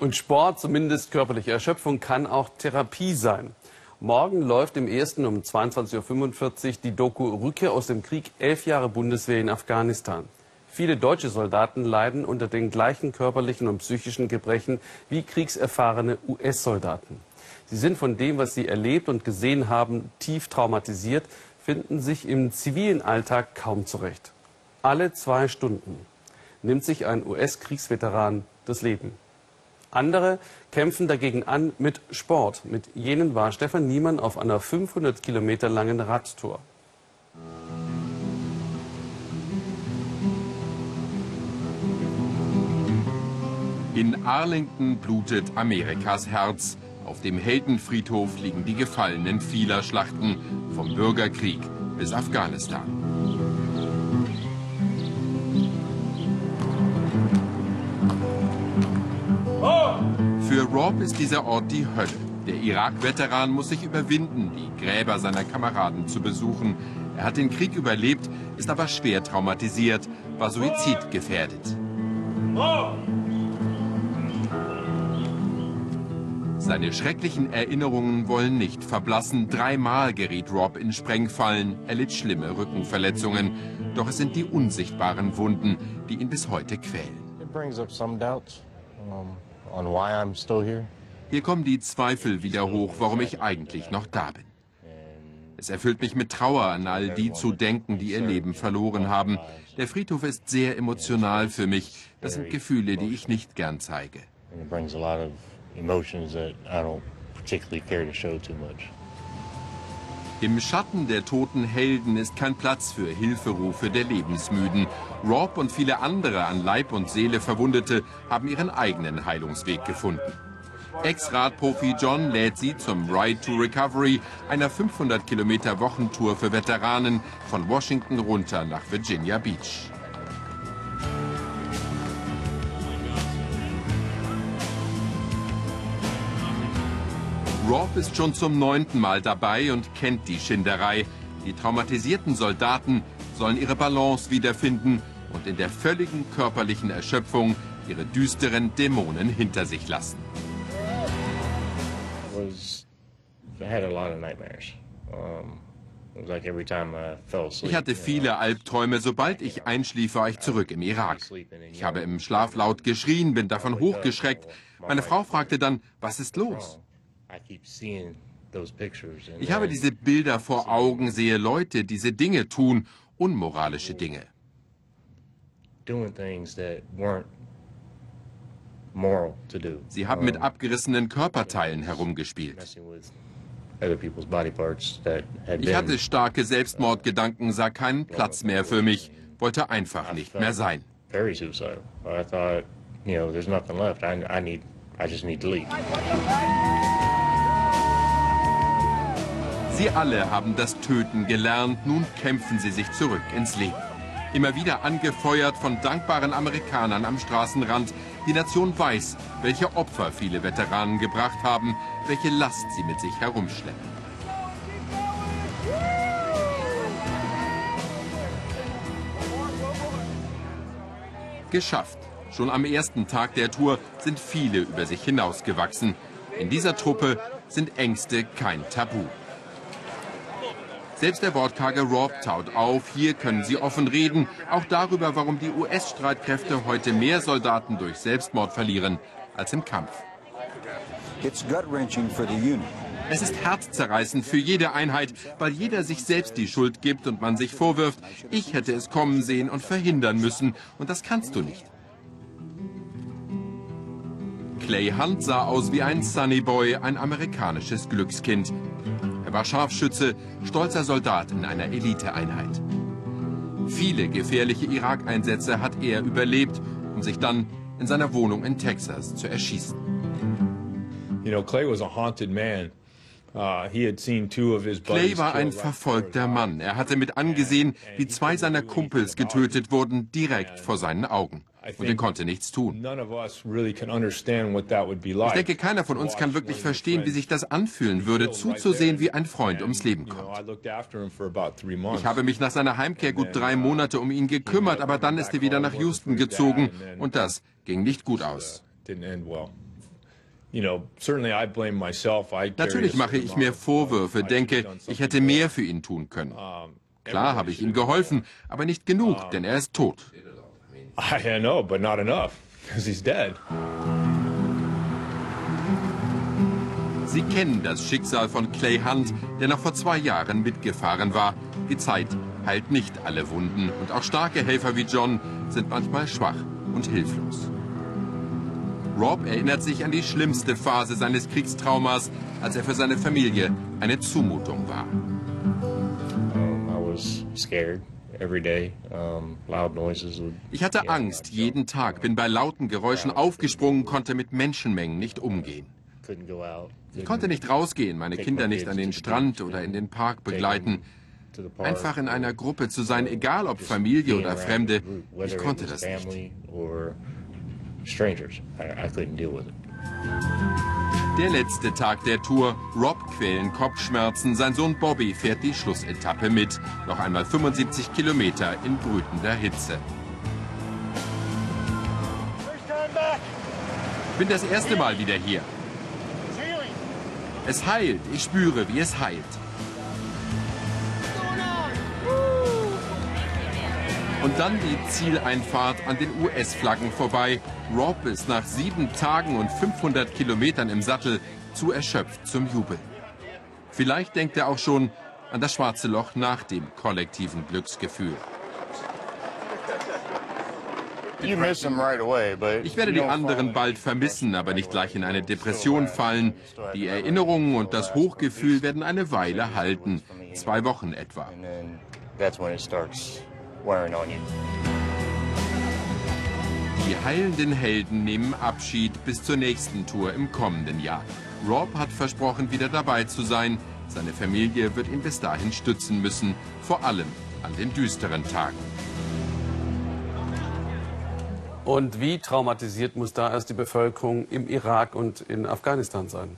Und Sport, zumindest körperliche Erschöpfung, kann auch Therapie sein. Morgen läuft im ersten um 22.45 Uhr die Doku Rückkehr aus dem Krieg, elf Jahre Bundeswehr in Afghanistan. Viele deutsche Soldaten leiden unter den gleichen körperlichen und psychischen Gebrechen wie kriegserfahrene US-Soldaten. Sie sind von dem, was sie erlebt und gesehen haben, tief traumatisiert, finden sich im zivilen Alltag kaum zurecht. Alle zwei Stunden nimmt sich ein US-Kriegsveteran das Leben. Andere kämpfen dagegen an mit Sport. Mit jenen war Stefan Niemann auf einer 500 Kilometer langen Radtour. In Arlington blutet Amerikas Herz. Auf dem Heldenfriedhof liegen die Gefallenen vieler Schlachten, vom Bürgerkrieg bis Afghanistan. Rob ist dieser Ort die Hölle. Der Irak-Veteran muss sich überwinden, die Gräber seiner Kameraden zu besuchen. Er hat den Krieg überlebt, ist aber schwer traumatisiert, war suizidgefährdet. Seine schrecklichen Erinnerungen wollen nicht verblassen. Dreimal geriet Rob in Sprengfallen, er litt schlimme Rückenverletzungen. Doch es sind die unsichtbaren Wunden, die ihn bis heute quälen. Hier kommen die Zweifel wieder hoch, warum ich eigentlich noch da bin. Es erfüllt mich mit Trauer, an all die zu denken, die ihr Leben verloren haben. Der Friedhof ist sehr emotional für mich. Das sind Gefühle, die ich nicht gern zeige emotions that I don't particularly care to show too much. Im Schatten der toten Helden ist kein Platz für Hilferufe der Lebensmüden. Rob und viele andere an Leib und Seele Verwundete haben ihren eigenen Heilungsweg gefunden. Ex-Radprofi John lädt sie zum Ride to Recovery, einer 500 Kilometer Wochentour für Veteranen von Washington runter nach Virginia Beach. Rob ist schon zum neunten Mal dabei und kennt die Schinderei. Die traumatisierten Soldaten sollen ihre Balance wiederfinden und in der völligen körperlichen Erschöpfung ihre düsteren Dämonen hinter sich lassen. Ich hatte viele Albträume. Sobald ich einschlief, war ich zurück im Irak. Ich habe im Schlaf laut geschrien, bin davon hochgeschreckt. Meine Frau fragte dann, was ist los? Ich habe diese Bilder vor Augen, sehe Leute diese Dinge tun, unmoralische Dinge. Sie haben mit abgerissenen Körperteilen herumgespielt. Ich hatte starke Selbstmordgedanken, sah keinen Platz mehr für mich, wollte einfach nicht mehr sein. I just need to leave. Sie alle haben das Töten gelernt, nun kämpfen sie sich zurück ins Leben. Immer wieder angefeuert von dankbaren Amerikanern am Straßenrand. Die Nation weiß, welche Opfer viele Veteranen gebracht haben, welche Last sie mit sich herumschleppen. Geschafft. Schon am ersten Tag der Tour sind viele über sich hinausgewachsen. In dieser Truppe sind Ängste kein Tabu. Selbst der wortkarge Rob taut auf. Hier können sie offen reden. Auch darüber, warum die US-Streitkräfte heute mehr Soldaten durch Selbstmord verlieren als im Kampf. Es ist herzzerreißend für jede Einheit, weil jeder sich selbst die Schuld gibt und man sich vorwirft, ich hätte es kommen sehen und verhindern müssen. Und das kannst du nicht. Clay Hunt sah aus wie ein Sunny Boy, ein amerikanisches Glückskind. Er war Scharfschütze, stolzer Soldat in einer Eliteeinheit. Viele gefährliche Irak-Einsätze hat er überlebt, um sich dann in seiner Wohnung in Texas zu erschießen. You know, Clay was a haunted man. Uh, Clay war ein verfolgter Mann. Er hatte mit angesehen, wie zwei seiner Kumpels getötet wurden, direkt vor seinen Augen und er konnte nichts tun. Ich denke, keiner von uns kann wirklich verstehen, wie sich das anfühlen würde, zuzusehen, wie ein Freund ums Leben kommt. Ich habe mich nach seiner Heimkehr gut drei Monate um ihn gekümmert, aber dann ist er wieder nach Houston gezogen und das ging nicht gut aus. Natürlich mache ich mir Vorwürfe, denke, ich hätte mehr für ihn tun können. Klar habe ich ihm geholfen, aber nicht genug, denn er ist tot. I know, but not enough, because he's dead. Sie kennen das Schicksal von Clay Hunt, der noch vor zwei Jahren mitgefahren war. Die Zeit heilt nicht alle Wunden und auch starke Helfer wie John sind manchmal schwach und hilflos. Rob erinnert sich an die schlimmste Phase seines Kriegstraumas, als er für seine Familie eine Zumutung war. Ich hatte Angst jeden Tag, bin bei lauten Geräuschen aufgesprungen, konnte mit Menschenmengen nicht umgehen. Ich konnte nicht rausgehen, meine Kinder nicht an den Strand oder in den Park begleiten. Einfach in einer Gruppe zu sein, egal ob Familie oder Fremde, ich konnte das nicht. Der letzte Tag der Tour. Rob quälen Kopfschmerzen. Sein Sohn Bobby fährt die Schlussetappe mit. Noch einmal 75 Kilometer in brütender Hitze. Bin das erste Mal wieder hier. Es heilt. Ich spüre, wie es heilt. Und dann die Zieleinfahrt an den US-Flaggen vorbei. Rob ist nach sieben Tagen und 500 Kilometern im Sattel zu erschöpft zum Jubeln. Vielleicht denkt er auch schon an das schwarze Loch nach dem kollektiven Glücksgefühl. Ich werde die anderen bald vermissen, aber nicht gleich in eine Depression fallen. Die Erinnerungen und das Hochgefühl werden eine Weile halten, zwei Wochen etwa. Die heilenden Helden nehmen Abschied bis zur nächsten Tour im kommenden Jahr. Rob hat versprochen, wieder dabei zu sein. Seine Familie wird ihn bis dahin stützen müssen, vor allem an den düsteren Tagen. Und wie traumatisiert muss da erst die Bevölkerung im Irak und in Afghanistan sein?